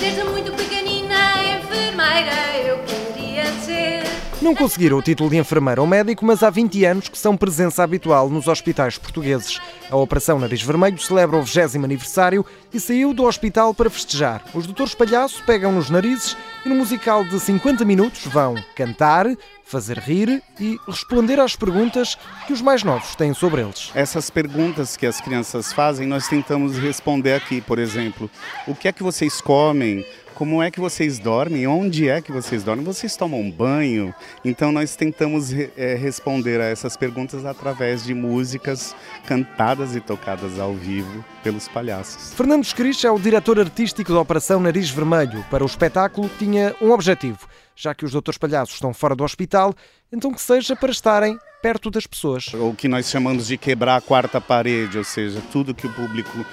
Desde muito pequenina, Não conseguiram o título de enfermeira ou médico, mas há 20 anos que são presença habitual nos hospitais portugueses. A Operação Nariz Vermelho celebra o 20 aniversário e saiu do hospital para festejar. Os doutores palhaço pegam nos narizes e no musical de 50 minutos vão cantar, fazer rir e responder às perguntas que os mais novos têm sobre eles. Essas perguntas que as crianças fazem, nós tentamos responder aqui, por exemplo, o que é que vocês comem? Como é que vocês dormem? Onde é que vocês dormem? Vocês tomam banho? Então nós tentamos é, responder a essas perguntas através de músicas cantadas e tocadas ao vivo pelos palhaços. Fernando Escrich é o diretor artístico da Operação Nariz Vermelho. Para o espetáculo tinha um objetivo, já que os doutores palhaços estão fora do hospital, então que seja para estarem perto das pessoas. O que nós chamamos de quebrar a quarta parede, ou seja, tudo que o público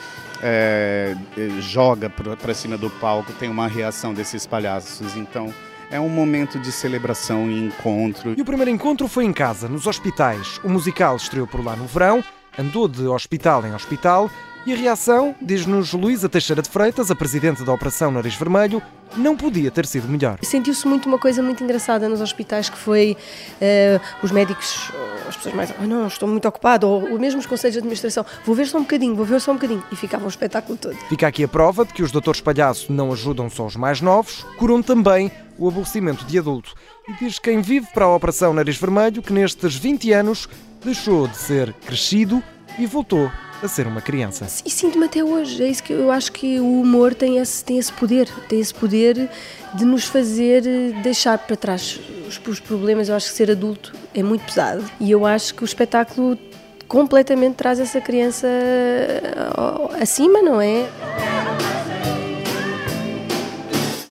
é, joga para cima do palco tem uma reação desses palhaços. Então é um momento de celebração e encontro. E o primeiro encontro foi em casa, nos hospitais. O musical estreou por lá no verão, andou de hospital em hospital e a reação, diz-nos Luísa Teixeira de Freitas, a presidente da Operação Nariz Vermelho, não podia ter sido melhor. Sentiu-se muito uma coisa muito engraçada nos hospitais que foi uh, os médicos, as pessoas mais, oh, não, estou muito ocupado, ou mesmo os conselhos de administração, vou ver só um bocadinho, vou ver só um bocadinho, e ficava o espetáculo todo. Fica aqui a prova de que os doutores palhaço não ajudam só os mais novos, curam também o aborrecimento de adulto. E diz quem vive para a Operação Nariz Vermelho que nestes 20 anos deixou de ser crescido e voltou a ser uma criança. E sinto-me até hoje. É isso que eu acho que o humor tem esse, tem esse poder, tem esse poder de nos fazer deixar para trás os, os problemas. Eu acho que ser adulto é muito pesado e eu acho que o espetáculo completamente traz essa criança acima, não é?